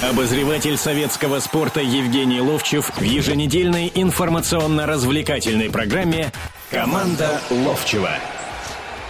Обозреватель советского спорта Евгений Ловчев в еженедельной информационно-развлекательной программе «Команда Ловчева».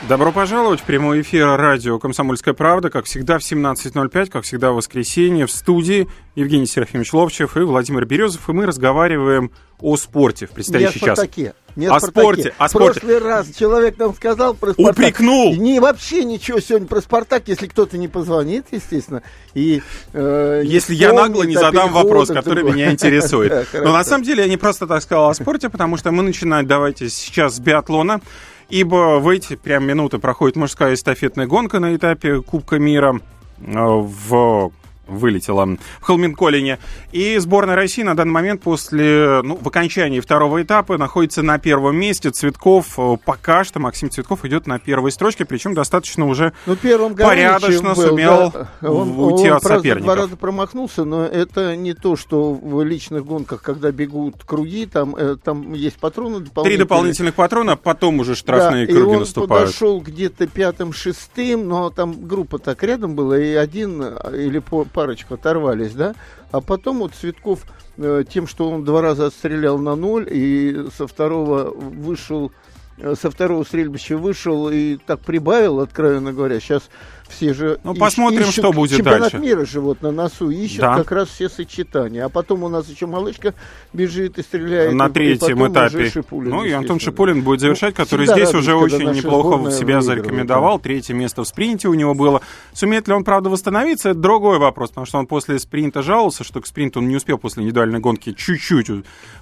Добро пожаловать в прямой эфир радио «Комсомольская правда». Как всегда в 17.05, как всегда в воскресенье в студии Евгений Серафимович Ловчев и Владимир Березов. И мы разговариваем о спорте в предстоящий не час. Спартаке. Не о спорте, о спорте. В прошлый раз человек нам сказал про Спартак. Упрекнул. Не, вообще ничего сегодня про Спартак, если кто-то не позвонит, естественно. И, э, если я нагло не задам вопрос, который меня интересует. Но на самом деле я не просто так сказал о спорте, потому что мы начинаем, давайте сейчас с биатлона. Ибо в эти прям минуты проходит мужская эстафетная гонка на этапе Кубка мира э, в вылетела в Холменколине. И сборная России на данный момент после, ну, в окончании второго этапа находится на первом месте. Цветков э, пока что, Максим Цветков идет на первой строчке, причем достаточно уже ну, первым порядочно был, сумел да. он, уйти он, от правда, соперников. два раза промахнулся, но это не то, что в личных гонках, когда бегут круги, там, э, там есть патроны дополнительные. Три дополнительных патрона, потом уже штрафные да, круги и он наступают. подошел где-то пятым-шестым, но там группа так рядом была, и один или по парочку оторвались, да, а потом вот Цветков э, тем, что он два раза отстрелял на ноль и со второго вышел, э, со второго стрельбища вышел и так прибавил, откровенно говоря, сейчас все же ну, посмотрим, ищут, что будет чемпионат дальше. мира же вот на носу ищут да. как раз все сочетания. А потом у нас еще малышка бежит и стреляет. На третьем этапе. Шипулин, ну и Антон Шипулин будет завершать, ну, который здесь уже очень неплохо себя зарекомендовал. Да. Третье место в спринте у него было. Сумеет ли он, правда, восстановиться, это другой вопрос, потому что он после спринта жаловался, что к спринту он не успел после индивидуальной гонки чуть-чуть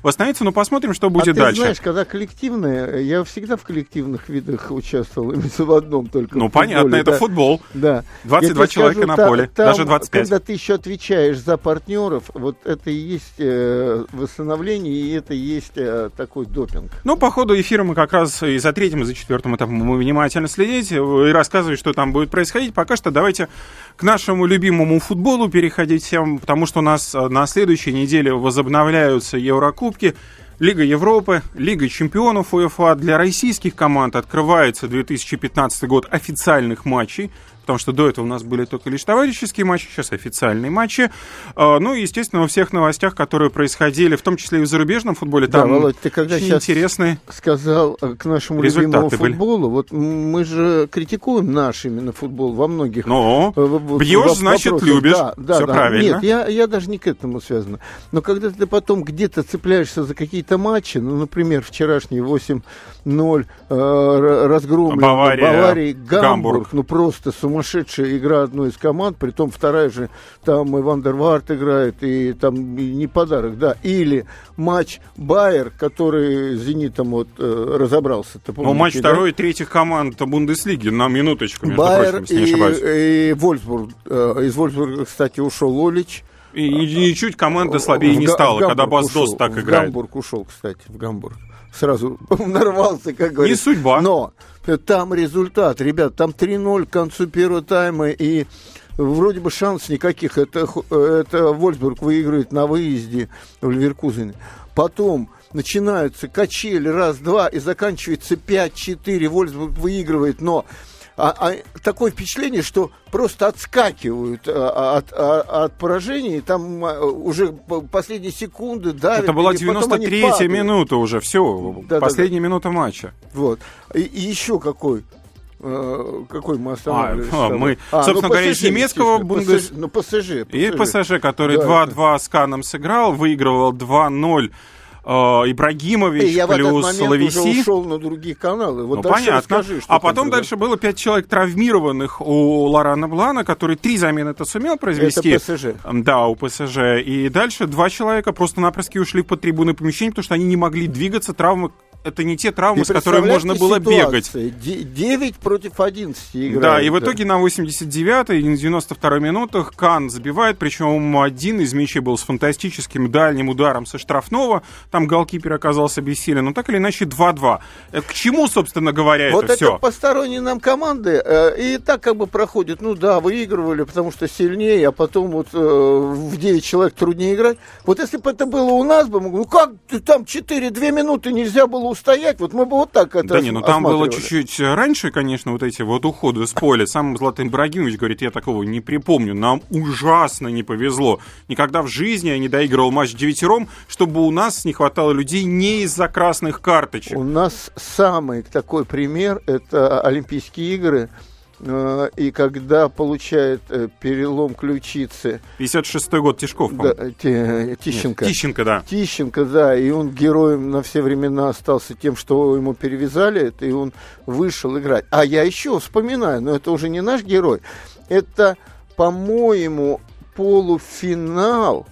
восстановиться. Но посмотрим, что будет а ты дальше. знаешь, когда коллективные, я всегда в коллективных видах участвовал, именно в одном только. Ну, понятно, это футбол. Да. 22 человека скажу, на там, поле, там, даже 25. Когда ты еще отвечаешь за партнеров, вот это и есть э, восстановление, и это и есть э, такой допинг. Ну, по ходу эфира мы как раз и за третьим, и за четвертым этапом мы внимательно следить и рассказывать, что там будет происходить. Пока что давайте к нашему любимому футболу переходить всем, потому что у нас э, на следующей неделе возобновляются Еврокубки. Лига Европы, Лига чемпионов УЕФА. Для российских команд открывается 2015 год официальных матчей потому что до этого у нас были только лишь товарищеские матчи, сейчас официальные матчи. А, ну и, естественно, во всех новостях, которые происходили, в том числе и в зарубежном футболе, да, там Володь, ты когда очень интересные сказал э, к нашему любимому футболу, были. вот мы же критикуем наш именно футбол во многих Но э, бьешь, значит, вопросах. любишь. Да, да, Все да. правильно. Нет, я, я даже не к этому связано. Но когда ты потом где-то цепляешься за какие-то матчи, ну, например, вчерашний 8-0 э, разгромлен Бавария, Баварии, Гамбург, Гамбург, ну просто сумасшедшая игра одной из команд, при том вторая же, там и Вандерварт играет, и там и не подарок, да. Или матч Байер, который с Зенитом вот э, разобрался. Ну, матч да? второй и третьих команд Бундеслиги, на минуточку, между Байер прочим, если не ошибаюсь. И, и Вольсбург. Э, из Вольсбурга, кстати, ушел Олич. И ничуть команда слабее в, не стала, когда Басдос так играет. В Гамбург ушел, кстати, в Гамбург. Сразу нарвался, как говорится. Не судьба. Но там результат, ребят, там 3-0 к концу первого тайма, и вроде бы шансов никаких. Это, это Вольсбург выигрывает на выезде в Ливеркузене. Потом начинаются качели раз-два и заканчивается 5-4. Вольсбург выигрывает, но а, а, такое впечатление, что просто отскакивают а, от, от, от поражений, там а, уже последние секунды давят. Это была 93-я минута уже, все, да, последняя да, да. минута матча. Вот. И, и еще какой э, какой мы останавливались? А, мы, а, собственно ну, говоря, из немецкого Бундес... Ну, ПСЖ, ПСЖ. И ПСЖ, который да, 2-2 да. с Каном сыграл, выигрывал 2-0 Э, Ибрагимович и я плюс в этот Лависи. уже ушел на другие каналы. Вот ну, понятно. Расскажи, а потом там, дальше да? было пять человек травмированных у Лорана Блана, который три замены это сумел произвести. Это ПСЖ. Да, у ПСЖ. И дальше два человека просто-напросто ушли под трибуны помещения, потому что они не могли двигаться. Травмы это не те травмы, с которыми можно было бегать. 9 против 11 играют. Да, и в итоге да. на 89-й и на 92-й минутах Кан забивает, причем один из мячей был с фантастическим дальним ударом со штрафного, там голкипер оказался бессилен, но так или иначе 2-2. Это к чему, собственно говоря, вот это, это все? посторонние нам команды, э, и так как бы проходит, ну да, выигрывали, потому что сильнее, а потом вот э, в 9 человек труднее играть. Вот если бы это было у нас, бы, ну как там 4-2 минуты нельзя было устоять. Вот мы бы вот так это Да не, ну там было чуть-чуть раньше, конечно, вот эти вот уходы с поля. Сам Златан Ибрагимович говорит, я такого не припомню. Нам ужасно не повезло. Никогда в жизни я не доигрывал матч девятером, чтобы у нас не хватало людей не из-за красных карточек. У нас самый такой пример – это Олимпийские игры – Э, и когда получает э, перелом ключицы... 56-й год, Тишков, да, Тищенко. Нет, Тищенко, да. Тищенко, да, и он героем на все времена остался тем, что ему перевязали это, и он вышел играть. А я еще вспоминаю, но это уже не наш герой, это, по-моему, полуфинал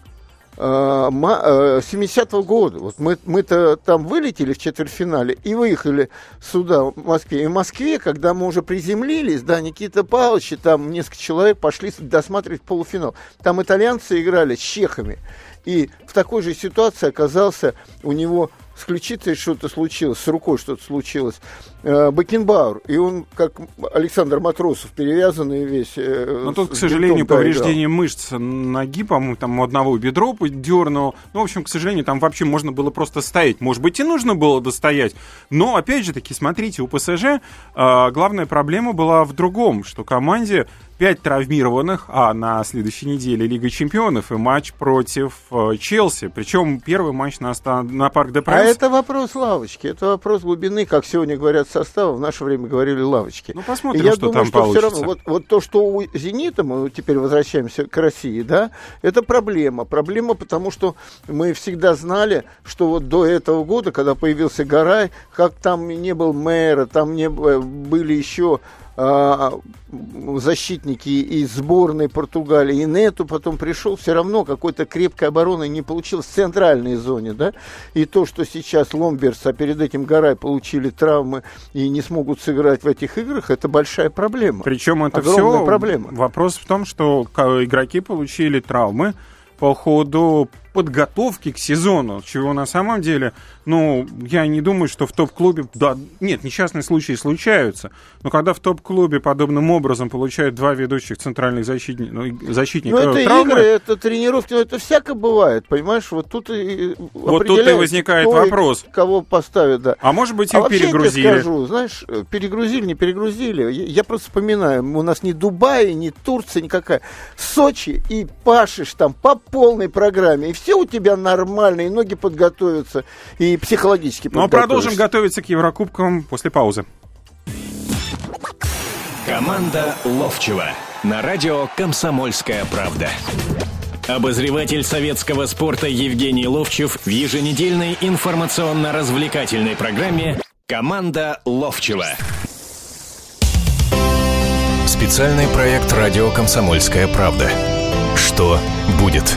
70-го э, года. Вот мы, мы-то там вылетели в четвертьфинале и выехали сюда, в Москве. И в Москве, когда мы уже приземлились, да, Никита Павлович и там несколько человек пошли досматривать полуфинал. Там итальянцы играли с чехами. И в такой же ситуации оказался у него с ключицей что-то случилось, с рукой что-то случилось. Э, Бакенбауэр, и он, как Александр Матросов, перевязанный весь. Э, Но тут, к сожалению, повреждение мышц ноги, по-моему, там у одного бедро дернул. Ну, в общем, к сожалению, там вообще можно было просто стоять. Может быть, и нужно было достоять. Но, опять же таки, смотрите, у ПСЖ э, главная проблема была в другом, что команде 5 травмированных, а на следующей неделе Лига Чемпионов и матч против э, Челси. Причем первый матч на, на Парк де Пренс. А это вопрос лавочки, это вопрос глубины, как сегодня говорят состава, в наше время говорили лавочки. Ну, посмотрим, и я что думаю, там что получится. Все равно, вот, вот то, что у «Зенита», мы теперь возвращаемся к России, да, это проблема. Проблема, потому что мы всегда знали, что вот до этого года, когда появился Гарай, как там не был мэра, там не были еще защитники из сборной Португалии, и Нету потом пришел, все равно какой-то крепкой обороны не получилось в центральной зоне, да, и то, что сейчас Ломберс, а перед этим Гарай получили травмы и не смогут сыграть в этих играх, это большая проблема. Причем это все проблема. Вопрос в том, что игроки получили травмы по ходу подготовки к сезону, чего на самом деле, ну, я не думаю, что в топ-клубе, да, нет, несчастные случаи случаются, но когда в топ-клубе подобным образом получают два ведущих центральных защитни, ну, защитника Ну, это травмы, игры, это тренировки, это всяко бывает, понимаешь, вот тут и Вот тут и возникает вопрос. Кого поставят, да. А может быть, их а перегрузили? Я скажу, знаешь, перегрузили, не перегрузили. Я, просто вспоминаю, у нас ни Дубай, ни Турция никакая. Сочи и пашешь там по полной программе, и все все у тебя нормально, и ноги подготовятся, и психологически Ну, а продолжим готовиться к Еврокубкам после паузы. Команда Ловчева на радио «Комсомольская правда». Обозреватель советского спорта Евгений Ловчев в еженедельной информационно-развлекательной программе «Команда Ловчева». Специальный проект «Радио Комсомольская правда». Что будет?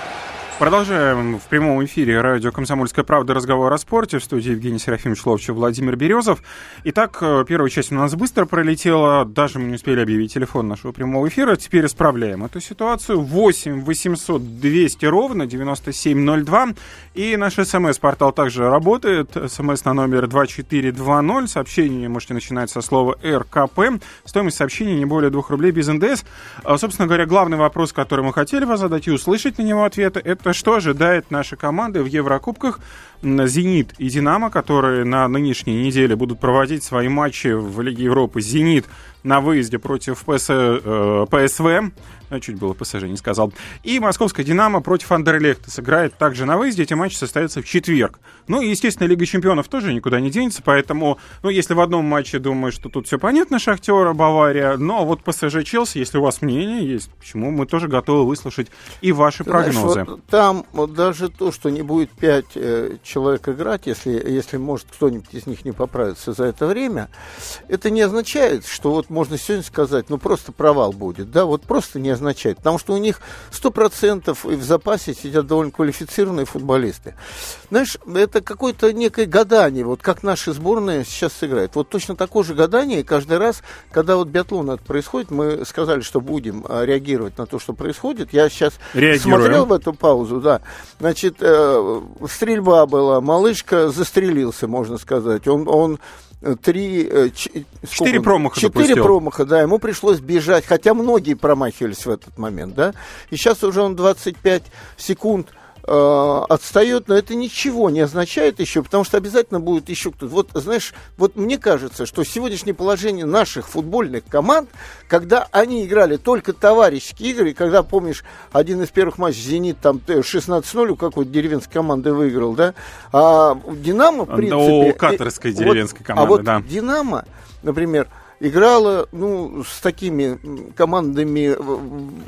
Продолжаем в прямом эфире радио «Комсомольская правда» разговор о спорте. В студии Евгений Серафимович Ловчев, Владимир Березов. Итак, э, первая часть у нас быстро пролетела. Даже мы не успели объявить телефон нашего прямого эфира. Теперь исправляем эту ситуацию. 8 800 200 ровно 9702. И наш смс-портал также работает. СМС на номер 2420. Сообщение можете начинать со слова РКП. Стоимость сообщения не более 2 рублей без НДС. А, собственно говоря, главный вопрос, который мы хотели вас задать и услышать на него ответы, это что ожидает наши команды в Еврокубках? «Зенит» и «Динамо», которые на нынешней неделе будут проводить свои матчи в Лиге Европы. «Зенит» на выезде против ПС, э, ПСВ, чуть было ПСЖ не сказал, и московская «Динамо» против Андерлехта сыграет также на выезде. Эти матчи состоятся в четверг. Ну и, естественно, Лига Чемпионов тоже никуда не денется, поэтому, ну, если в одном матче думаю, что тут все понятно, Шахтера, Бавария, но вот ПСЖ Челси, если у вас мнение есть, почему мы тоже готовы выслушать и ваши Ты прогнозы. Знаешь, вот там вот даже то, что не будет 5 человек играть, если, если может кто-нибудь из них не поправиться за это время, это не означает, что вот можно сегодня сказать, ну просто провал будет, да, вот просто не означает, потому что у них 100% и в запасе сидят довольно квалифицированные футболисты. Знаешь, это какое-то некое гадание, вот как наши сборные сейчас сыграют. Вот точно такое же гадание каждый раз, когда вот биатлон это происходит, мы сказали, что будем а, реагировать на то, что происходит. Я сейчас Реагируем. смотрел в эту паузу, да. Значит, э, стрельба была, малышка застрелился, можно сказать. Он, он три... Э, четыре промаха Четыре допустил. промаха, да, ему пришлось бежать, хотя многие промахивались в этот момент, да. И сейчас уже он 25 секунд э, отстает, но это ничего не означает еще, потому что обязательно будет еще кто-то. Вот, знаешь, вот мне кажется, что сегодняшнее положение наших футбольных команд, когда они играли только товарищеские игры, и когда, помнишь, один из первых матчей «Зенит» там 16-0 у какой-то деревенской команды выиграл, да, а «Динамо», в принципе... У катарской деревенской команды, а вот да. «Динамо», например, играла ну, с такими командами,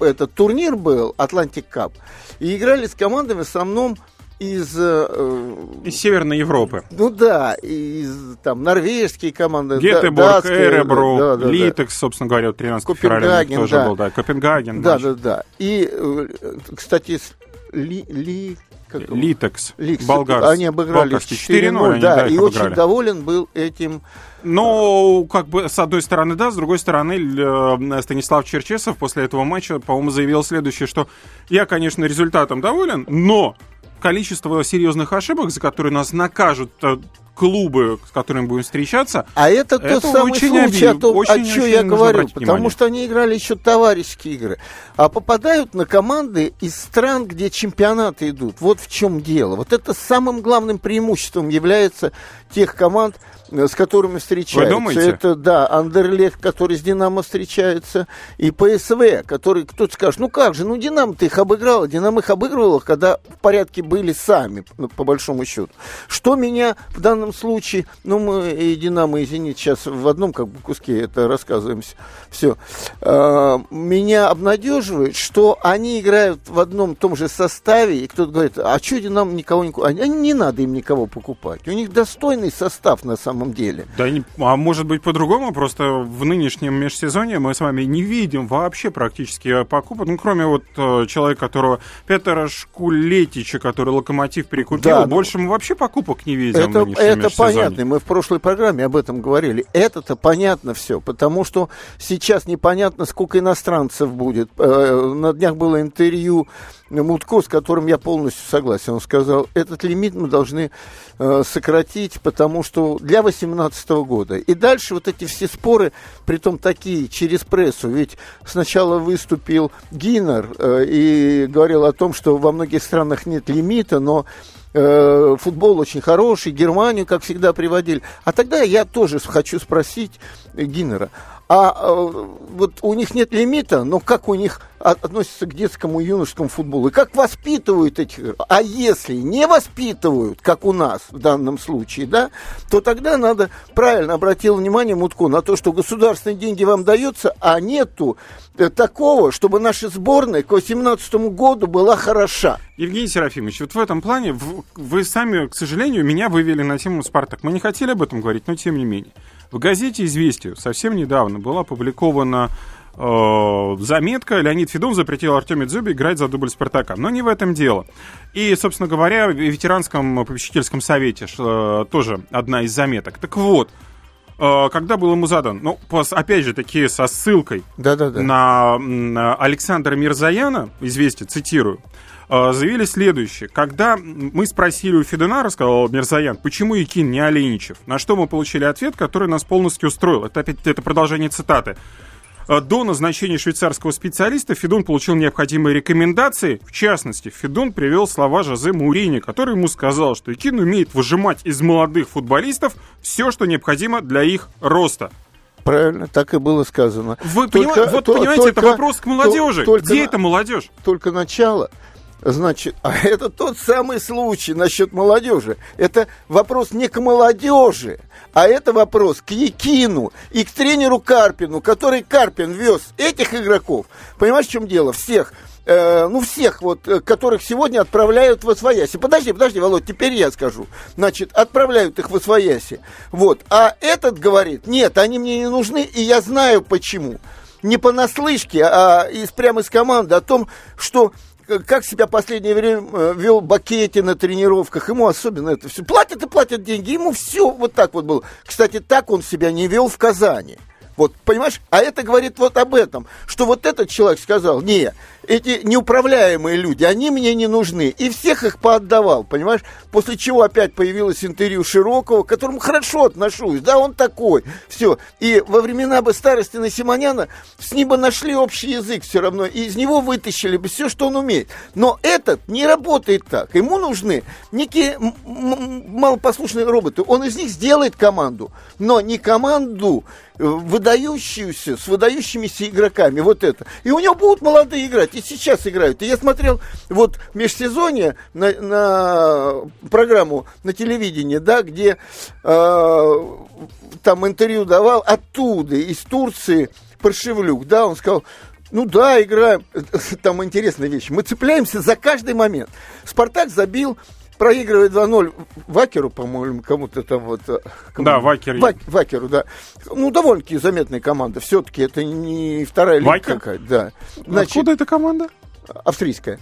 этот турнир был, Atlantic Cup, и играли с командами в основном из... Э, из Северной Европы. Ну да, из там норвежские команды. Гетеборг, Эребру, да, да, Литекс, собственно говоря, 13 февраля тоже да. был, да, Копенгаген. Да, да, да. И, э, кстати, Ли, Ли, Литекс, Ликс, болгарский. Они обыграли 4-0, да, и очень доволен был этим. Но, как бы, с одной стороны, да, с другой стороны, э, Станислав Черчесов после этого матча, по-моему, заявил следующее, что я, конечно, результатом доволен, но количество серьезных ошибок, за которые нас накажут э, клубы, с которыми будем встречаться. А это, это тот самый случай, обид... о, том, очень, о чем я говорю, потому внимание. что они играли еще товарищеские игры, а попадают на команды из стран, где чемпионаты идут. Вот в чем дело. Вот это самым главным преимуществом является тех команд, с которыми встречаются. Вы думаете? Это, да, Андерлех, который с Динамо встречается, и ПСВ, который кто-то скажет, ну как же, ну Динамо ты их обыграла, Динамо их обыгрывала, когда в порядке были сами, ну, по большому счету. Что меня в данном случае, ну мы и Динамо, и Зенит сейчас в одном как бы куске это рассказываемся, все, а, меня обнадеживает, что они играют в одном том же составе, и кто-то говорит, а что Динамо никого не? А не надо им никого покупать. У них достойный состав на самом самом деле. Да, а может быть по-другому, просто в нынешнем межсезонье мы с вами не видим вообще практически покупок, ну, кроме вот э, человека, которого Петра Шкулетича, который Локомотив перекупил, да, больше мы вообще покупок не видим это, Это понятно, мы в прошлой программе об этом говорили. Это-то понятно все, потому что сейчас непонятно, сколько иностранцев будет. Э, на днях было интервью Мутко, с которым я полностью согласен. Он сказал, этот лимит мы должны э, сократить, потому что для 2018 года. И дальше вот эти все споры, притом такие, через прессу. Ведь сначала выступил Гиннер э, и говорил о том, что во многих странах нет лимита, но э, футбол очень хороший, Германию, как всегда, приводили. А тогда я тоже хочу спросить Гиннера, а э, вот у них нет лимита, но как у них относятся к детскому и юношескому футболу? И как воспитывают этих? А если не воспитывают, как у нас в данном случае, да, то тогда надо, правильно обратил внимание Мутко, на то, что государственные деньги вам даются, а нету э, такого, чтобы наша сборная к 2018 году была хороша. Евгений Серафимович, вот в этом плане вы сами, к сожалению, меня вывели на тему «Спартак». Мы не хотели об этом говорить, но тем не менее. В газете «Известия» совсем недавно была опубликована э, заметка «Леонид Федун запретил Артеме Дзюбе играть за дубль Спартака». Но не в этом дело. И, собственно говоря, в ветеранском попечительском совете э, тоже одна из заметок. Так вот, э, когда был ему задан, ну, опять же таки со ссылкой да -да -да. На, на Александра Мирзаяна, известие, цитирую, заявили следующее. Когда мы спросили у Федуна, рассказал Мирзаян, почему Якин не Оленичев, на что мы получили ответ, который нас полностью устроил. Это опять это продолжение цитаты. А, до назначения швейцарского специалиста Федун получил необходимые рекомендации. В частности, Федун привел слова Жозе Мурини, который ему сказал, что Икин умеет выжимать из молодых футболистов все, что необходимо для их роста. Правильно, так и было сказано. Вы только, поним... вот то, понимаете, только, это вопрос к молодежи. То, Где на... это молодежь? Только начало. Значит, а это тот самый случай насчет молодежи. Это вопрос не к молодежи, а это вопрос к Якину и к тренеру Карпину, который Карпин вез этих игроков. Понимаешь, в чем дело? Всех э, ну, всех вот, э, которых сегодня отправляют в Освояси. Подожди, подожди, Володь, теперь я скажу. Значит, отправляют их в Освояси. Вот. А этот говорит, нет, они мне не нужны, и я знаю почему. Не понаслышке, а из, прямо из команды о том, что как себя последнее время э, вел Бакетти на тренировках, ему особенно это все. Платят и платят деньги, ему все вот так вот было. Кстати, так он себя не вел в Казани. Вот, понимаешь? А это говорит вот об этом, что вот этот человек сказал, не, эти неуправляемые люди, они мне не нужны. И всех их поотдавал, понимаешь? После чего опять появилось интервью Широкого, к которому хорошо отношусь, да, он такой. Все. И во времена бы старости на Симоняна с ним бы нашли общий язык все равно, и из него вытащили бы все, что он умеет. Но этот не работает так. Ему нужны некие малопослушные роботы. Он из них сделает команду, но не команду э, выдающуюся, с выдающимися игроками. Вот это. И у него будут молодые играть и сейчас играют. И я смотрел вот межсезонье на, на программу на телевидении, да, где э, там интервью давал оттуда, из Турции, Паршевлюк, да, он сказал, ну да, играем. Там интересная вещь. Мы цепляемся за каждый момент. Спартак забил проигрывает 2-0 Вакеру, по-моему, кому-то там вот... Э, кому да, Вакер. Вак, Вакеру, да. Ну, довольно-таки заметная команда. Все-таки это не вторая лига какая-то. Да. Значит, Откуда эта команда? Австрийская.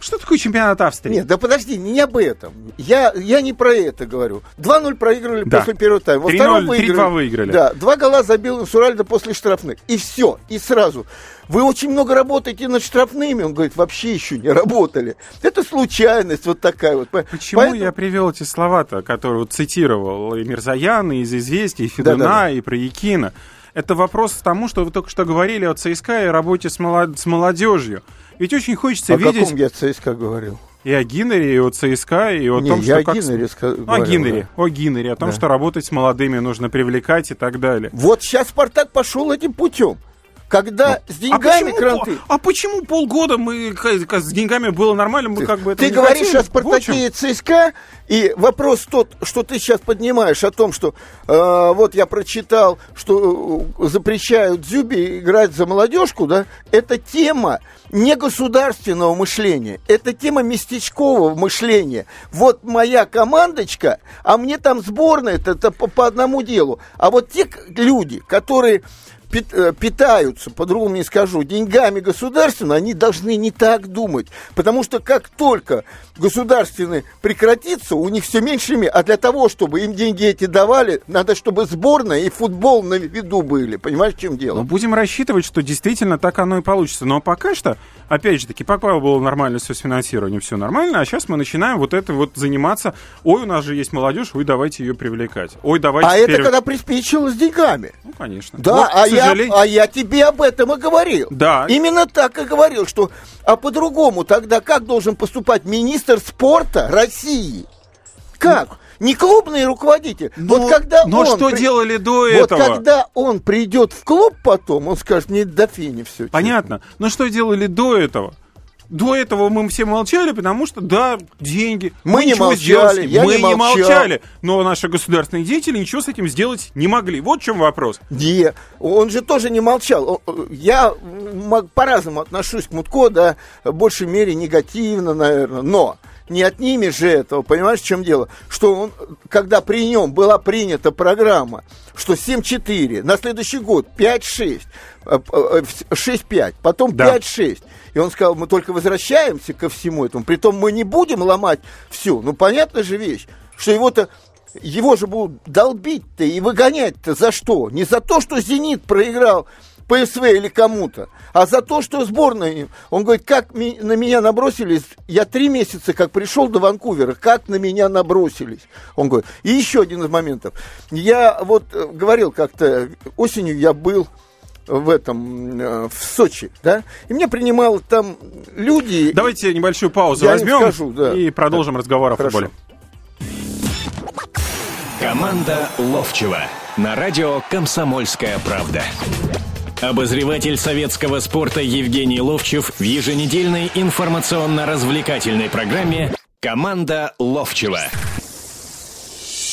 Что такое чемпионат Австрии? Нет, да подожди, не об этом. Я, я не про это говорю. 2-0 проигрывали да. после первого тайма. Во втором выиграли. выиграли. Да, два гола забил Суральда после штрафных. И все, и сразу. Вы очень много работаете над штрафными. Он говорит, вообще еще не работали. Это случайность вот такая вот. Почему Поэтому... я привел эти слова-то, которые вот цитировал и Мирзаян, и из «Известий», и Федуна, да, да, да. и про Якина? Это вопрос к тому, что вы только что говорили о ЦСКА и работе с, молод... с молодежью. Ведь очень хочется о видеть... О каком я ЦСКА говорил? И о Гиннере, и о ЦСКА, и о Не, том, я что... о Гиннере как... ска... О Гиннере, да. о Гиннере, о том, да. что работать с молодыми нужно привлекать и так далее. Вот сейчас Спартак пошел этим путем. Когда ну, с а деньгами а кранты... А почему полгода мы с деньгами было нормально, мы как бы это Ты говоришь хотели? о Спартаке и ЦСКА, и вопрос тот, что ты сейчас поднимаешь о том, что э, вот я прочитал, что э, запрещают Зюби играть за молодежку, да, это тема не государственного мышления, это тема местечкового мышления. Вот моя командочка, а мне там сборная, это, это по, по одному делу. А вот те люди, которые питаются, по-другому не скажу, деньгами государственными, они должны не так думать. Потому что как только государственный прекратится, у них все меньше, а для того, чтобы им деньги эти давали, надо, чтобы сборная и футбол на виду были. Понимаешь, в чем дело? Ну, будем рассчитывать, что действительно так оно и получится. Но пока что, опять же таки, пока было нормально все с финансированием, все нормально, а сейчас мы начинаем вот это вот заниматься. Ой, у нас же есть молодежь, вы давайте ее привлекать. Ой, давайте А теперь... это когда приспичило с деньгами. Ну, конечно. Да, вот, а я сожалению... а я тебе об этом и говорил. Да. Именно так и говорил, что... А по-другому тогда как должен поступать министр спорта России? Как? Ну, не клубный руководитель. Но, вот когда но он что при... делали до вот этого? Вот когда он придет в клуб потом, он скажет, не до фини все. Понятно. Но что делали до этого? До этого мы все молчали, потому что, да, деньги. Мы, мы не молчали, я мы не, не молчали, но наши государственные деятели ничего с этим сделать не могли. Вот в чем вопрос. Не, он же тоже не молчал. Я по-разному отношусь к Мутко, да, в большей мере негативно, наверное, но не отними же этого, понимаешь, в чем дело? Что он, когда при нем была принята программа, что 7-4, на следующий год 5-6, 6-5, э, э, потом да. 5-6. И он сказал, мы только возвращаемся ко всему этому, притом мы не будем ломать все. Ну, понятная же вещь, что его-то его же будут долбить-то и выгонять-то за что? Не за то, что «Зенит» проиграл ПСВ или кому-то, а за то, что сборная... Он говорит, как на меня набросились, я три месяца как пришел до Ванкувера, как на меня набросились. Он говорит, и еще один из моментов. Я вот э, говорил как-то, осенью я был в этом, э, в Сочи, да, и меня принимал там люди... Давайте небольшую паузу я возьмем скажу, да. и продолжим да. разговор о Хорошо. футболе. Команда Ловчева на радио «Комсомольская правда». Обозреватель советского спорта Евгений Ловчев в еженедельной информационно-развлекательной программе «Команда Ловчева».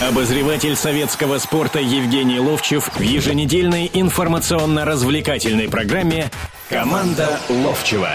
Обозреватель советского спорта Евгений Ловчев в еженедельной информационно-развлекательной программе «Команда Ловчева».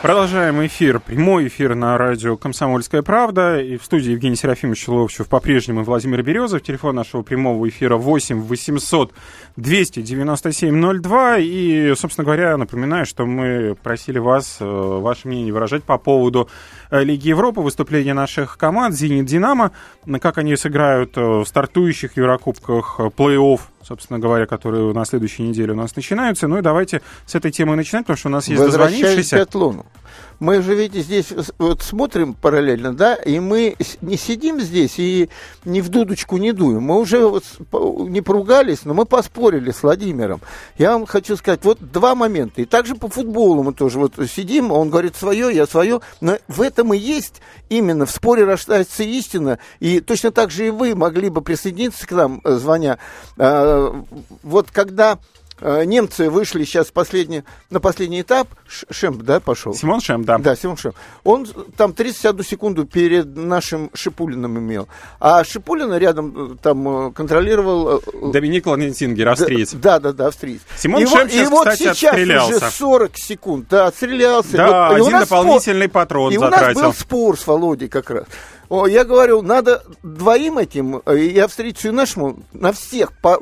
Продолжаем эфир, прямой эфир на радио «Комсомольская правда». И в студии Евгений Серафимович Ловчев по-прежнему Владимир Березов. Телефон нашего прямого эфира 8 800 297 02. И, собственно говоря, напоминаю, что мы просили вас, э, ваше мнение выражать по поводу Лиги Европы, выступления наших команд «Зенит», «Динамо», как они сыграют э, в стартующих Еврокубках плей-офф собственно говоря, которые на следующей неделе у нас начинаются. Ну и давайте с этой темы начинать, потому что у нас есть дозвонившийся. Мы же, видите, здесь вот смотрим параллельно, да, и мы не сидим здесь и ни в дудочку не дуем. Мы уже вот не поругались, но мы поспорили с Владимиром. Я вам хочу сказать, вот два момента. И также по футболу мы тоже вот сидим, он говорит свое, я свое. Но в этом и есть именно, в споре рождается истина. И точно так же и вы могли бы присоединиться к нам, э, звоня. А, вот когда немцы вышли сейчас последний, на последний этап. Шемп, да, пошел? Симон Шемп, да. Да, Симон Шемп. Он там 31 секунду перед нашим Шипулиным имел. А Шипулина рядом э, там э, контролировал... Доминик Ланентингер, австриец. Да, да, да, австриец. Симон и Шемп сейчас, и вот сейчас отстрелялся. уже 40 секунд, да, отстрелялся. Да, вот, один дополнительный спор... патрон и затратил. И у нас был спор с Володей как раз. О, я говорю, надо двоим этим, и австрийцу, и нашему, на всех по,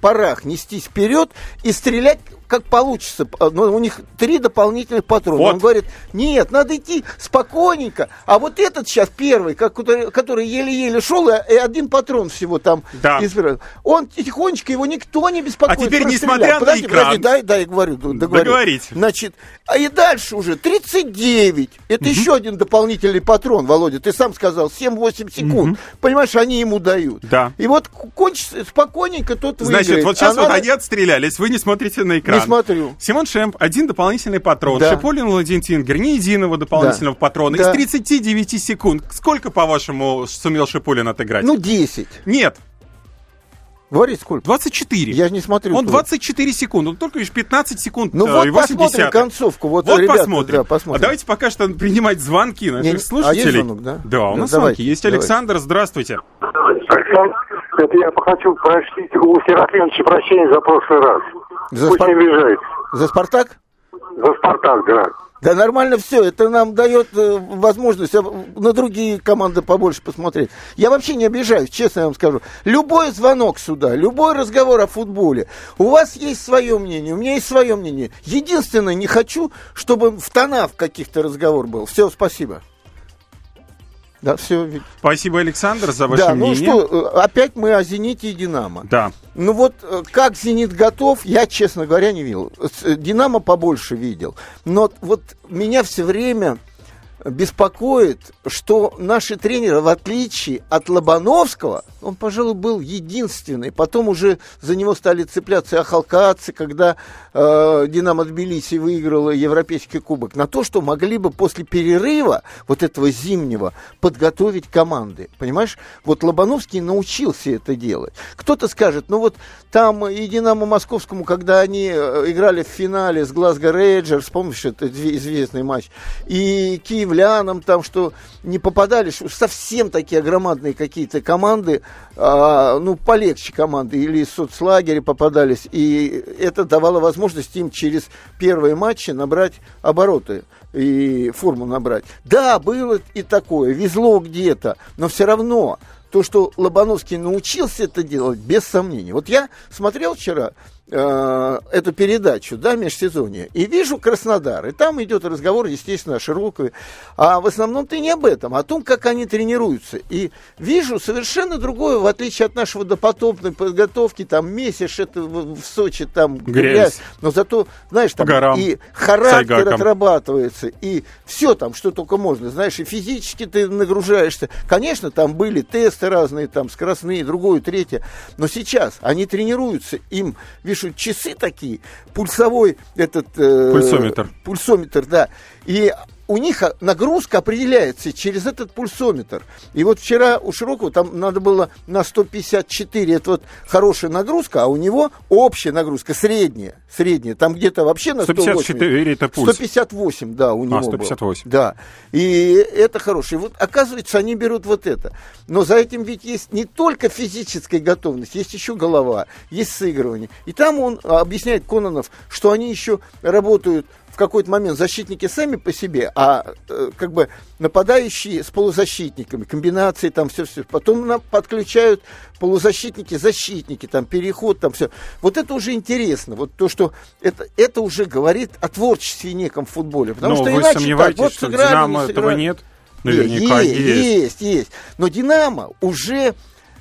порах нестись вперед и стрелять как получится. Но у них три дополнительных патрона. Вот. Он говорит, нет, надо идти спокойненько. А вот этот сейчас первый, который, который еле-еле шел, и один патрон всего там да. избирал. Он тихонечко, его никто не беспокоит. А теперь, несмотря на экран... Подожди, дай, дай, говорю, договорю. Договорите. Значит, а и дальше уже 39. Это угу. еще один дополнительный патрон, Володя. Ты сам сказал, 7-8 секунд. Угу. Понимаешь, они ему дают. Да. И вот кончится спокойненько тот Значит, выиграет. вот сейчас а вот надо... они отстрелялись, вы не смотрите на экран. Не смотрю. Симон Шемп, один дополнительный патрон. Да. Шиполин Владимир Тингер, ни единого дополнительного да. патрона. Да. Из 39 секунд, сколько, по-вашему, сумел Шиполин отыграть? Ну, 10. Нет, Говорит сколько? 24. Я же не смотрю. Он 24 секунды. Он только лишь 15 секунд. Ну вот посмотрим концовку. Вот, вот ребята, посмотрим. Да, посмотрим. А давайте пока что принимать звонки наших не, слушателей. А есть звонок, да? Да, у нас давайте, звонки. Есть давайте. Александр, здравствуйте. Александр, это я хочу просить у Серафимовича прощения за прошлый раз. За Пусть спар... не обижает. За «Спартак»? За «Спартак», да. Да нормально все, это нам дает э, возможность на другие команды побольше посмотреть. Я вообще не обижаюсь, честно вам скажу. Любой звонок сюда, любой разговор о футболе, у вас есть свое мнение, у меня есть свое мнение. Единственное, не хочу, чтобы в тонах каких-то разговор был. Все, спасибо. Да, все. Спасибо, Александр, за ваше да, мнение. Ну что, э, опять мы о «Зените» и «Динамо». Да. Ну вот, э, как «Зенит» готов, я, честно говоря, не видел. Э, «Динамо» побольше видел. Но вот меня все время беспокоит, что наши тренеры, в отличие от Лобановского, он, пожалуй, был единственный. Потом уже за него стали цепляться Ахалкацы, когда э, Динамо Тбилиси выиграла Европейский кубок. На то, что могли бы после перерыва, вот этого зимнего, подготовить команды. Понимаешь? Вот Лобановский научился это делать. Кто-то скажет, ну вот там и Динамо Московскому, когда они э, играли в финале с Глазго Рейджерс, помнишь, это известный матч, и Киев киевлянам, там, что не попадали, совсем такие громадные какие-то команды, а, ну, полегче команды, или из соцлагеря попадались, и это давало возможность им через первые матчи набрать обороты и форму набрать. Да, было и такое, везло где-то, но все равно то, что Лобановский научился это делать, без сомнений. Вот я смотрел вчера э, эту передачу, да, межсезонье, и вижу Краснодар, и там идет разговор, естественно, о Широкове, а в основном ты не об этом, а о том, как они тренируются. И вижу совершенно другое, в отличие от нашего допотопной подготовки, там месяц это в, Сочи, там грязь, грязь. но зато, знаешь, там горам, и характер отрабатывается, и все там, что только можно, знаешь, и физически ты нагружаешься. Конечно, там были тесты разные, там скоростные, другое, третье, но сейчас они тренируются, им, пишут часы такие, пульсовой этот... Э, пульсометр. Пульсометр, да. И у них нагрузка определяется через этот пульсометр. И вот вчера у Широкого там надо было на 154, это вот хорошая нагрузка, а у него общая нагрузка, средняя, средняя, там где-то вообще на 154 это пульс. 158, да, у него А, 158. Был. Да, и это хорошее. Вот оказывается, они берут вот это. Но за этим ведь есть не только физическая готовность, есть еще голова, есть сыгрывание. И там он объясняет Кононов, что они еще работают в какой-то момент защитники сами по себе, а э, как бы нападающие с полузащитниками, комбинации там все-все. Потом нам подключают полузащитники, защитники, там переход, там все. Вот это уже интересно. Вот то, что это, это уже говорит о творчестве неком в футболе. Потому Но что вы иначе сомневаетесь, так, вот что сыграли, Динамо не этого нет? Наверняка есть. есть. Есть, есть. Но Динамо уже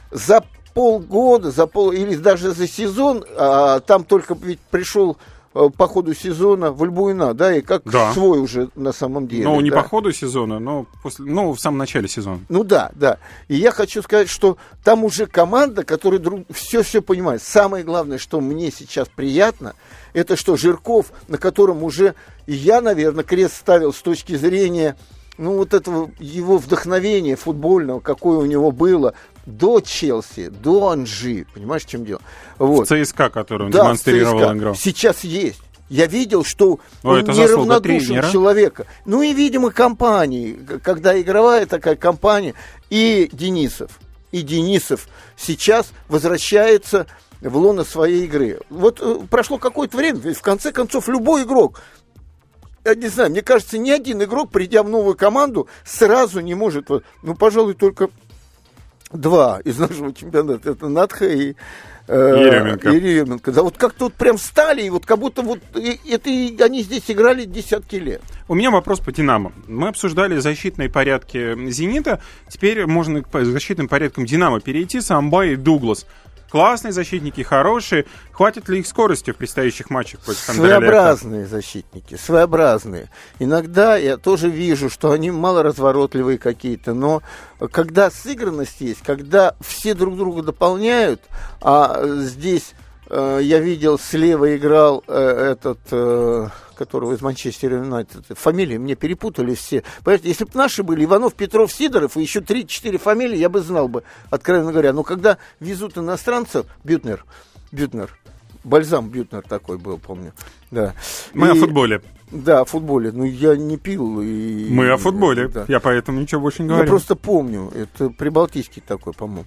за полгода, за пол или даже за сезон, а, там только ведь пришел по ходу сезона в Альбуина, да, и как Да. свой уже на самом деле. Ну, не да. по ходу сезона, но после, ну, в самом начале сезона. Ну да, да. И я хочу сказать, что там уже команда, которая все-все понимает. Самое главное, что мне сейчас приятно, это что Жирков, на котором уже я, наверное, крест ставил с точки зрения ну, вот этого его вдохновения футбольного, какое у него было до Челси, до Анжи. Понимаешь, в чем дело? Вот. В ЦСКА, который он Да, демонстрировал, ЦСКА. Сейчас есть. Я видел, что О, он неравнодушен человека. Ну и, видимо, компании, когда игровая такая компания, и Денисов, и Денисов сейчас возвращается в лоно своей игры. Вот э, прошло какое-то время, ведь в конце концов любой игрок, я не знаю, мне кажется, ни один игрок, придя в новую команду, сразу не может, ну, пожалуй, только два из нашего чемпионата. Это Надха и э, Еременко. Еременко. Да вот как-то вот прям стали, и вот как будто вот это и они здесь играли десятки лет. У меня вопрос по Динамо. Мы обсуждали защитные порядки Зенита. Теперь можно к защитным порядкам Динамо перейти. Самбай и Дуглас. Классные защитники, хорошие. Хватит ли их скорости в предстоящих матчах против? Своеобразные защитники, своеобразные. Иногда я тоже вижу, что они малоразворотливые какие-то, но когда сыгранность есть, когда все друг друга дополняют, а здесь я видел, слева играл э, этот, э, которого из Манчестера Юнайтед, фамилии мне перепутали все. Понимаете, если бы наши были, Иванов, Петров, Сидоров, и еще 3-4 фамилии, я бы знал бы, откровенно говоря. Но когда везут иностранцев, Бютнер, Бютнер, Бальзам Бютнер такой был, помню. Да. Мы о И- футболе. Да, о футболе. Ну, я не пил. И... Мы о футболе. Да. Я поэтому ничего больше не Я говорю. просто помню. Это прибалтийский такой, по-моему.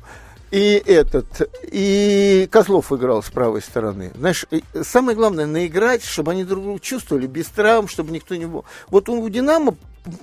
И этот, и Козлов играл с правой стороны. Знаешь, самое главное, наиграть, чтобы они друг друга чувствовали, без травм, чтобы никто не был. Вот у Динамо,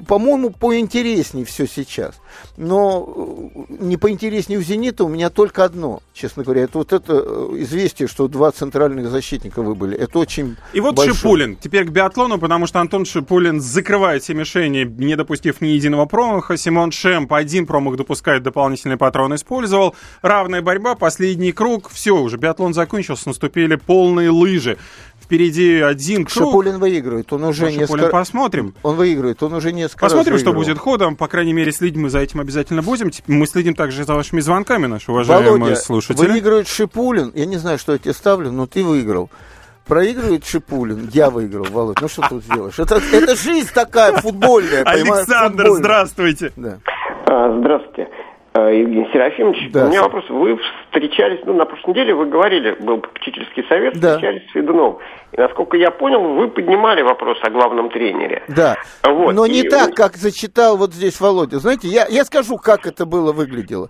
по-моему, поинтереснее все сейчас. Но э, не поинтереснее у Зенита у меня только одно, честно говоря. Это вот это э, известие, что два центральных защитника выбыли. Это очень И вот большое. Шипулин. Теперь к биатлону, потому что Антон Шипулин закрывает все мишени, не допустив ни единого промаха. Симон Шемп один промах допускает, дополнительный патрон использовал. Равная борьба, последний круг. Все, уже биатлон закончился, наступили полные лыжи. Впереди один круг. Шипулин выигрывает, он уже Ну, Шипулин несколько... посмотрим. Он выигрывает, он уже несколько Посмотрим, раз что будет ходом. По крайней мере, следим мы за этим обязательно будем. Мы следим также за вашими звонками, наши уважаемые Володя, слушатели. выигрывает Шипулин. Я не знаю, что я тебе ставлю, но ты выиграл. Проигрывает Шипулин, я выиграл, Володь. Ну что тут сделаешь? Это, это жизнь такая футбольная, понимаешь? Александр, футбольная. здравствуйте. Да. А, Здравствуйте, Евгений Серафимович. Да. У меня вопрос. Вы встречались, ну, на прошлой неделе вы говорили, был попечительский совет, Да. встречались с Федуновым. И, насколько я понял, вы поднимали вопрос о главном тренере. Да. Вот, Но не и так, как зачитал вот здесь Володя. Знаете, я, я скажу, как это было выглядело.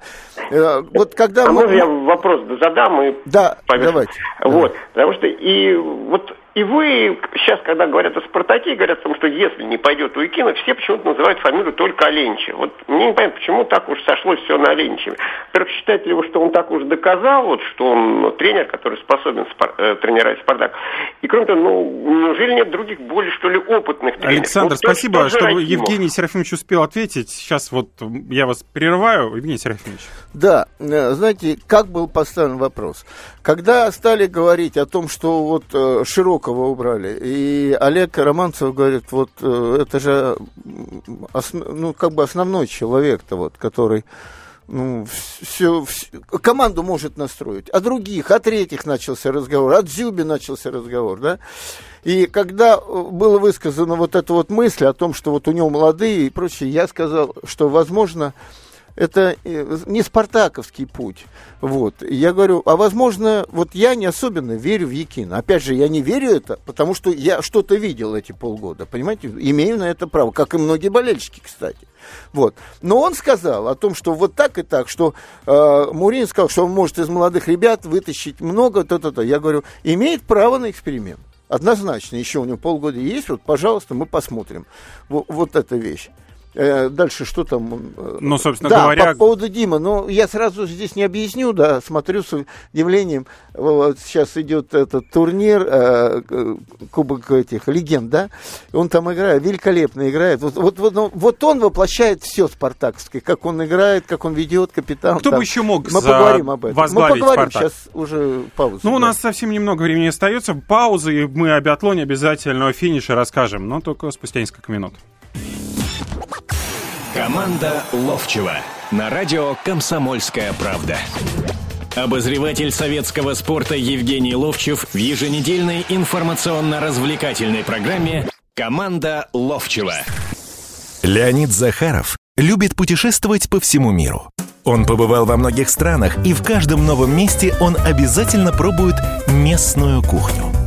Э, Вот когда А мы... можно я вопрос задам и Да, повешу? давайте. Вот, потому что и вот И вы сейчас, когда говорят о «Спартаке», говорят о том, что если не пойдет Уикина, все почему-то называют фамилию только Оленичев. Вот мне не понятно, почему так уж сошлось все на Оленичеве. Во-первых, считаете ли вы, что он так уж доказал, вот, что он ну, тренер, который способен спар- э, тренировать «Спартак»? И кроме того, ну, неужели нет других более, что ли, опытных тренеров? Александр, Вот спасибо, что Рахимов. Евгений Серафимович успел ответить. Сейчас вот я вас прерываю. Евгений Серафимович. Да, э, знаете, как был поставлен вопрос? Когда стали говорить о том, что вот э, Широкого убрали, и Олег Романцев говорит, вот э, это же м, осно- ну, как бы основной человек-то, вот, который ну, все, команду может настроить. О других, о третьих начался разговор, от Зюби начался разговор, да. И когда э, было высказано вот эта вот мысль о том, что вот у него молодые и прочее, я сказал, что, возможно, это э, не спартаковский путь. Вот. Я говорю, а возможно, вот я не особенно верю в Якина. Опять же, я не верю это, потому что я что-то видел эти полгода, понимаете? Имею на это право, как и многие болельщики, кстати. Вот. Но он сказал о том, что вот так и так, что э, Мурин сказал, что он может из молодых ребят вытащить много, то-то-то. Я говорю, имеет право на эксперимент. Однозначно, еще у него полгода есть, вот, пожалуйста, мы посмотрим. Вот, вот эта вещь. Э, дальше что там? э, Ну, собственно да, говоря- по поводу Дима, ну, я сразу здесь не объясню, да, смотрю с удивлением, вот сейчас идет этот турнир, э, Кубок этих легенд, да, он там играет, великолепно играет, вот, вот, вот, ну, вот он воплощает все спартаковское, как он играет, как он ведет, капитан. Кто там. бы еще мог Мы за- поговорим об этом. Мы поговорим, «Спартак»? сейчас уже пауза. Ну, у да. нас совсем немного времени остается. Пауза, и мы о биатлоне обязательно о финише расскажем, но только спустя несколько минут. Команда Ловчева на радио «Комсомольская правда». Обозреватель советского спорта Евгений Ловчев в еженедельной информационно-развлекательной программе «Команда Ловчева». Леонид Захаров любит путешествовать по всему миру. Он побывал во многих странах, и в каждом новом месте он обязательно пробует местную кухню.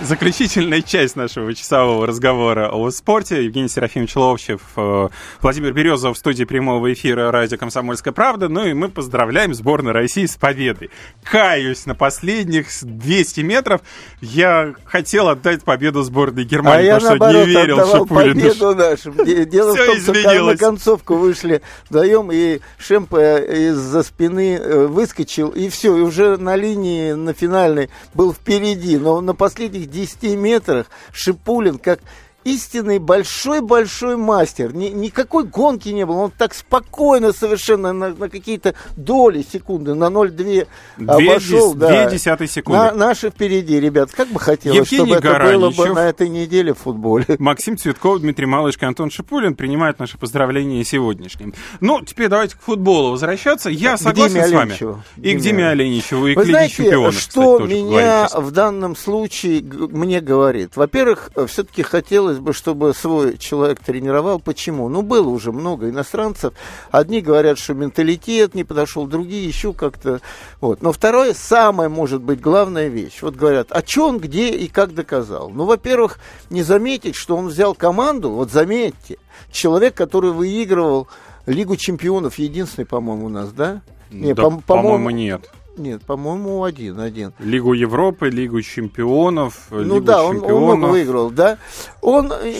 Заключительная часть нашего часового разговора о спорте. Евгений Серафимович Ловчев, э, Владимир Березов в студии прямого эфира радио «Комсомольская правда». Ну и мы поздравляем сборную России с победой. Каюсь, на последних 200 метров я хотел отдать победу сборной А Германии, я, потому что наоборот, не верил Шипулину. победу нашим. Де- Дело Всё в том, что изменилось. на концовку вышли вдвоем, и Шемпа из-за спины э, выскочил, и все, и уже на линии, на финальной был впереди. Но на последних 10 метрах Шипулин, как истинный большой-большой мастер. Ни- никакой гонки не было. Он так спокойно совершенно на, на какие-то доли секунды, на 0,2 Две обошел. дес- да. десятые секунды. На- наши впереди, ребят. Как бы хотелось, Евгений чтобы это было бы Гараничев. на этой неделе в футболе. Максим Цветков, Дмитрий Малышко Антон Шипулин принимают наши поздравления сегодняшним. Ну, теперь давайте к футболу возвращаться. Я согласен Диме с вами. И к Диме Диме Оленичеву, и Вы к Лиге знаете, Чемпионов, что кстати, меня в данном случае мне говорит? Во-первых, все-таки хотелось бы, чтобы свой человек тренировал. Почему? Ну, было уже много иностранцев. Одни говорят, что менталитет не подошел, другие еще как-то. Вот. Но второе, самая, может быть, главная вещь. Вот говорят, а что он где и как доказал? Ну, во-первых, не заметить, что он взял команду, вот заметьте, человек, который выигрывал Лигу чемпионов, единственный, по-моему, у нас, да? Не, Да, по- по-моему, нет. Нет, по-моему, один, один. Лигу Европы, Лигу чемпионов, Ну Лигу да, он, он чемпионов. много выиграл, да. Он, э,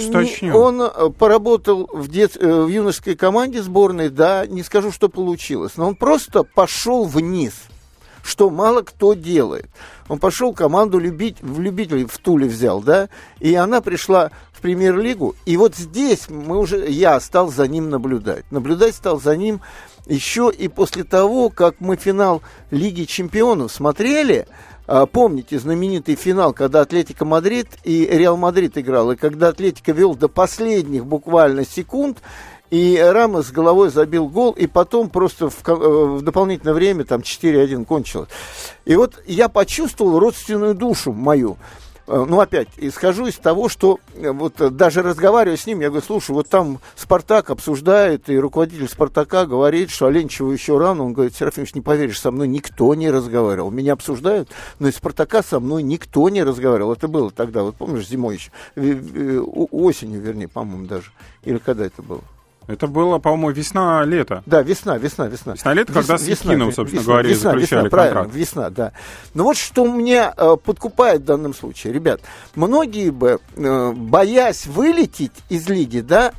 не- он э, поработал в, дет, э, в юношеской команде сборной, да, не скажу, что получилось, но он просто пошел вниз, что мало кто делает. Он пошел команду любить, в любителей в Туле взял, да, и она пришла в премьер-лигу, и вот здесь мы уже, я стал за ним наблюдать. Наблюдать стал за ним еще и после того, как мы финал Лиги Чемпионов смотрели, а, Помните знаменитый финал, когда Атлетико Мадрид и Реал Мадрид играл, и когда Атлетико вел до последних буквально секунд, И Рамос головой забил гол, и потом просто в, э, в дополнительное время там 4-1 кончилось. И вот я почувствовал родственную душу мою. Э, Ну, опять, исхожу из того, что э, вот даже разговаривая с ним, я говорю, слушай, вот там Спартак обсуждает, и руководитель Спартака говорит, что Аленичеву еще рано. Он говорит, Серафимович, не поверишь, со мной никто не разговаривал. Меня обсуждают, но из Спартака со мной никто не разговаривал. Это было тогда, вот помнишь, зимой еще, осенью, вернее, по-моему, даже. Или когда это было? Это было, по-моему, весна-лето. Да, весна, весна, весна. Весна-лето, когда с Якиновым, ве- собственно говоря, и весна, заключали весна, правильно, контракт. весна, да. Но вот что меня э, подкупает в данном случае, ребят, многие бы, э, боясь вылететь из лиги, да,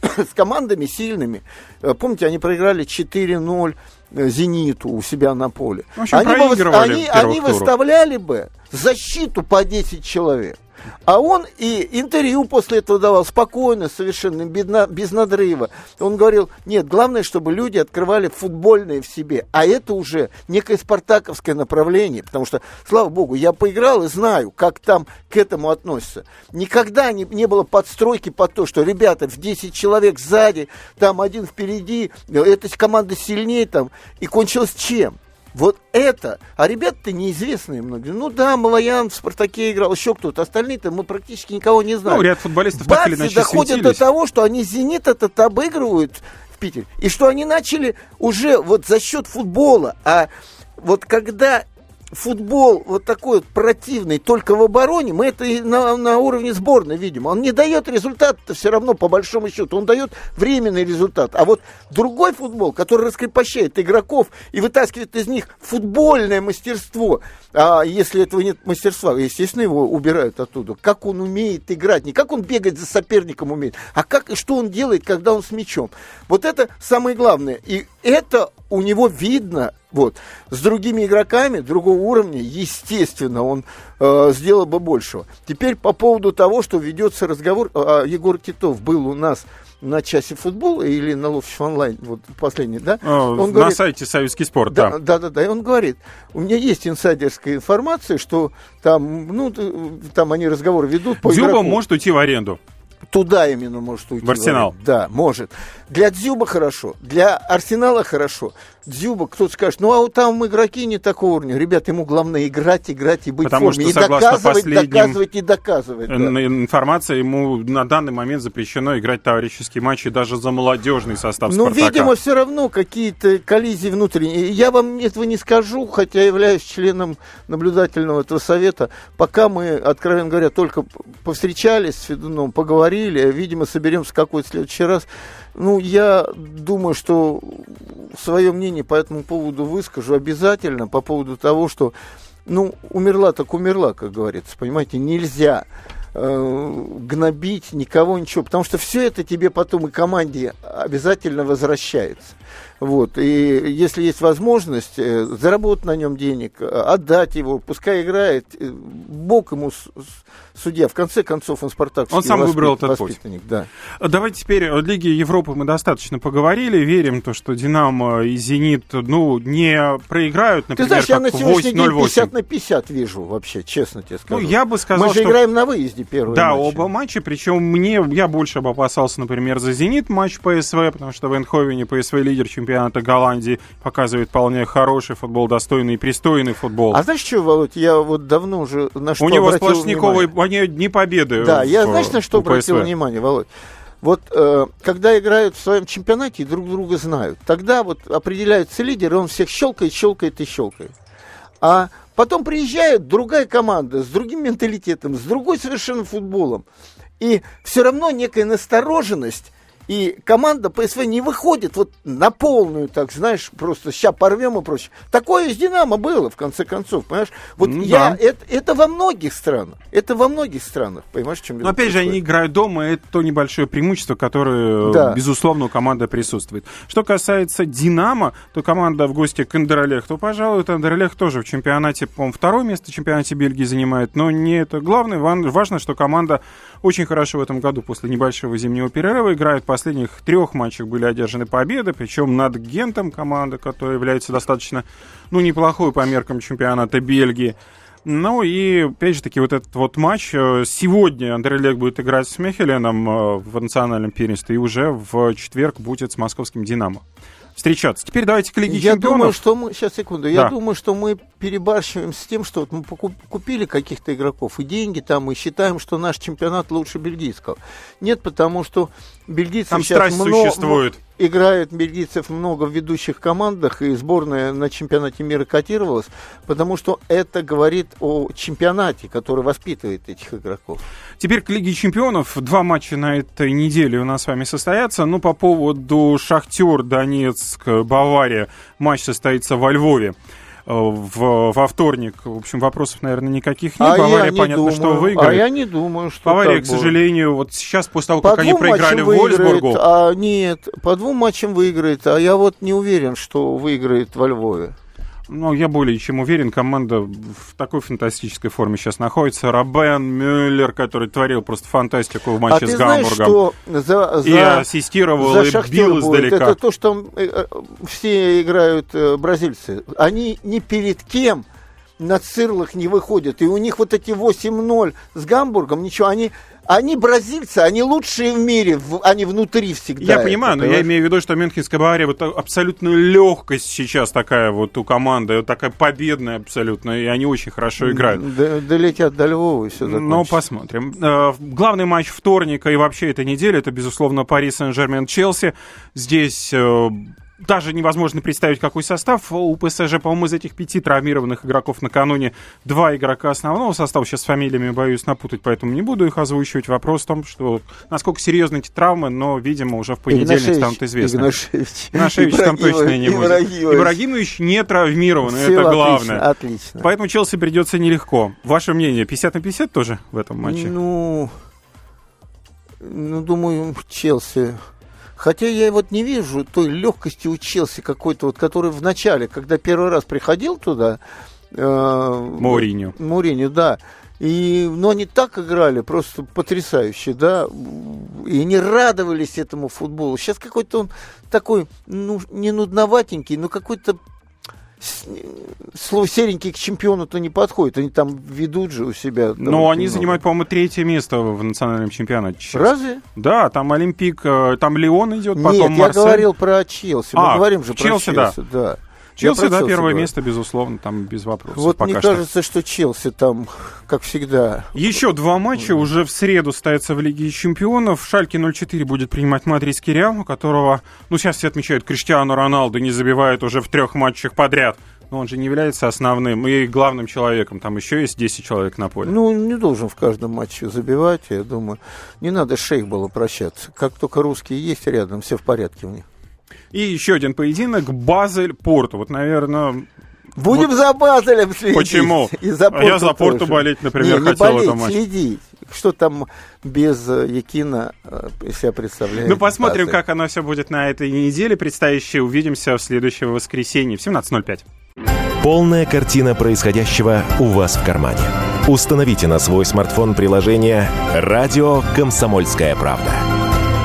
с командами сильными, э, помните, они проиграли 4-0 э, «Зениту» у себя на поле. В общем, они, бы они, они выставляли бы защиту по 10 человек. А он и интервью после этого давал спокойно, совершенно без, на- без надрыва. Он говорил, нет, главное, чтобы люди открывали футбольное в себе. А это уже некое спартаковское направление. Потому что, слава богу, я поиграл и знаю, как там к этому относятся. Никогда не, не было подстройки под то, что, ребята, в 10 человек сзади, там один впереди, э, эта команда сильнее там. И кончилось чем? Вот это, а ребята-то неизвестные многие. Ну да, Малаян в «Спартаке» играл, еще кто-то. Остальные-то мы практически никого не знаем. Ну, ряд футболистов так или иначе доходят светились. до того, что они «Зенит» этот обыгрывают в Питере. И что они начали уже вот за счет футбола. А вот когда футбол вот такой вот противный только в обороне, мы это и на, на уровне сборной видим. Он не дает результат-то все равно по большому счету. Он дает временный результат. А вот другой футбол, который раскрепощает игроков и вытаскивает из них футбольное мастерство, а если этого нет мастерства, естественно, его убирают оттуда. Как он умеет играть, не как он бегать за соперником умеет, а как и что он делает, когда он с мячом. Вот это самое главное. И это у него видно, вот, с другими игроками другого уровня, естественно, он э, сделал бы большего. Теперь по поводу того, что ведется разговор, а, Егор Титов был у нас на часе футбола или на Ловчев онлайн, вот последний, да? Э, Он на говорит, сайте Советский спорт, да, да. да, да, да. И он говорит, у меня есть инсайдерская информация, что там, ну, там они разговоры ведут по Дзюба игроку. может уйти в аренду. Туда именно может уйти. В Арсенал. говорит. Да, может. Для Дзюба хорошо, для Арсенала хорошо. Дзюба, кто-то скажет, ну а вот там игроки не такого уровня. Ребят, ему главное играть, играть и быть Потому в форме. что, и доказывать, доказывать и доказывать. да. Информация ему на данный момент запрещено играть товарищеские матчи даже за молодежный состав Ну, видимо, все равно какие-то коллизии внутренние. Я вам этого не скажу, хотя являюсь членом наблюдательного этого совета. Пока мы, откровенно говоря, только повстречались с Федуном, поговорили, видимо, соберемся какой-то следующий раз. Ну, я думаю, что свое мнение по этому поводу выскажу обязательно, по поводу того, что, ну, умерла так умерла, как говорится, понимаете, нельзя э, гнобить никого, ничего, потому что все это тебе потом и команде обязательно возвращается. Вот. И если есть возможность э, заработать на нем денег, отдать его, пускай играет, э, Бог ему с- судья. В конце концов, он спартаковский Он сам выбрал этот путь. Да. Давайте теперь о Лиге Европы мы достаточно поговорили. Верим, то, что Динамо и Зенит ну, не проиграют, Ты например, знаешь, я на сегодняшний день 8-0-8. 50 на 50 вижу вообще, честно тебе Ну, скажу. я бы сказал, Мы же что... играем на выезде первый Да, матч. оба матча, причем мне, я больше бы опасался, например, за «Зенит» матч ПСВ, потому что в Эндховене ПСВ лидер чемпионата Голландии показывает вполне хороший футбол, достойный и пристойный футбол. А знаешь что, Володь, я вот давно уже на что У него сплошниковые они не победы. Да, я в- знаешь, на что обратил внимание, Володь? Вот э, когда играют в своем чемпионате и друг друга знают, тогда вот определяются лидеры, он всех щелкает, щелкает и щелкает. А потом приезжает другая команда с другим менталитетом, с другой совершенно футболом. И все равно некая настороженность и команда ПСВ не выходит вот на полную, так знаешь, просто ща порвем и прочее. Такое из Динамо было, в конце концов, понимаешь? Вот Ну я, да. это, это во многих странах, это во многих странах, понимаешь, чем Но опять же, они играют дома, это то небольшое преимущество, которое, Да. безусловно, у команды присутствует. Что касается «Динамо», то команда в гости к Андерлех, то, пожалуй, Андерлех тоже в чемпионате, по-моему, второе место в чемпионате Бельгии занимает, но не это главное. Важно, что команда очень хорошо в этом году после небольшого зимнего перерыва играет. В последних трех матчах были одержаны победы, причем над Гентом команда, которая является достаточно, ну, неплохой по меркам чемпионата Бельгии. Ну и, опять же таки, вот этот вот матч. э, Сегодня Андрей Лег будет играть с Мехеленом э, в национальном первенстве, и уже в четверг будет с московским «Динамо» встречаться. Теперь давайте к Лиге Я чемпионов. думаю, что мы... Сейчас, секунду. Да. Я думаю, что мы перебарщиваем с тем, что вот мы купили каких-то игроков и деньги там, и считаем, что наш чемпионат лучше бельгийского. Нет, потому что бельгийцы Там сейчас страсть мно- существует. Играет бельгийцев много в ведущих командах, и сборная на чемпионате мира котировалась, потому что это говорит о чемпионате, который воспитывает этих игроков. Теперь к Лиге чемпионов. Два матча на этой неделе у нас с вами состоятся. Ну, по поводу Шахтер, Донецк, Бавария. Матч состоится во Львове. Э, В, во вторник, в общем, вопросов, наверное, никаких нет. а Бавария, не понятно, думаю, что А выиграет. я не думаю, что Бавария, к будет. сожалению, вот сейчас, после того, По как они проиграли выиграет, Вольсбургу, А, нет, по двум матчам выиграет, а я вот не уверен, что выиграет во Львове. Ну, я более чем уверен, команда в такой фантастической форме сейчас находится. Робен, Мюллер, который творил просто фантастику в а матче ты с знаешь, Гамбургом. что за, И за, ассистировал, за и бил будет? издалека. Это то, что э, э, все играют э, бразильцы. Они ни перед кем на цирлах не выходят. И у них вот эти 8-0 с Гамбургом, ничего, они, они бразильцы, они лучшие в мире, в- они внутри всегда. Я понимаю, но я имею в виду, что Мюнхенская Бавария, вот абсолютно легкость сейчас такая вот у команды, вот такая победная абсолютно, и они очень хорошо играют. Д- долетят до Львова и все Но посмотрим. Э, Главный матч вторника и вообще этой недели это, безусловно, Пари Сен-Жермен-Челси. Здесь э, даже невозможно представить, какой состав. У ПСЖ, по-моему, из этих пяти травмированных игроков накануне два игрока основного состава. Сейчас с фамилиями боюсь напутать, поэтому не буду их озвучивать. Вопрос в том, что насколько серьезны эти травмы, но, видимо, уже в понедельник станут известны. Игнашевич. Нашевич там точно не будет. Ибрагимович. Ибрагимович не травмирован, и Всё это отлично, главное. Отлично. Поэтому Челси придется нелегко. Ваше мнение, 50 на 50 тоже в этом матче? Ну, ну, думаю, Челси. Хотя я вот не вижу той легкости у Челси какой-то, вот, который в начале, когда первый раз приходил туда, э, Мауриньо. Мourinho, да. И, но они так играли, просто потрясающе, да, и они радовались этому футболу. Сейчас какой-то он такой, ну, не нудноватенький, но какой-то слово серенький к чемпиону-то не подходит. Они там ведут же у себя. Но довольно они много. занимают, по-моему, третье место в национальном чемпионате. сейчас. Разве? Да, там Олимпик, э, там Леон идет, потом Нет, я Марсель. говорил про Челси. Мы А, говорим же Челси, про да. Челси, да. Челси, да, первое говорю. место, безусловно, там без вопросов. Вот пока мне что. кажется, что Челси там, как всегда, Еще два матча уже в среду состоятся в Лиге чемпионов. Шальки 04 будет принимать мадридский Реал, у которого, ну, сейчас все отмечают, Криштиану Роналду не забивает уже в трех матчах подряд. Но он же не является основным и главным человеком. Там еще есть 10 человек на поле. ну, не должен в каждом матче забивать, я думаю. Не надо шейх прощаться. Как только русские есть рядом, все в порядке у них. И еще один поединок Базель-Порту. Вот, наверное, Будем за Базелем следить. Почему? И за А я за Порту тоже. болеть, например, не, не хотел болеть, матче. следить. Что там без э, Якина э, себя представляет? Ну, посмотрим, Базель. как оно все будет на этой неделе предстоящей. Увидимся в следующее воскресенье в 17.05. Полная картина происходящего у вас в кармане. Установите на свой смартфон приложение «Радио Комсомольская правда».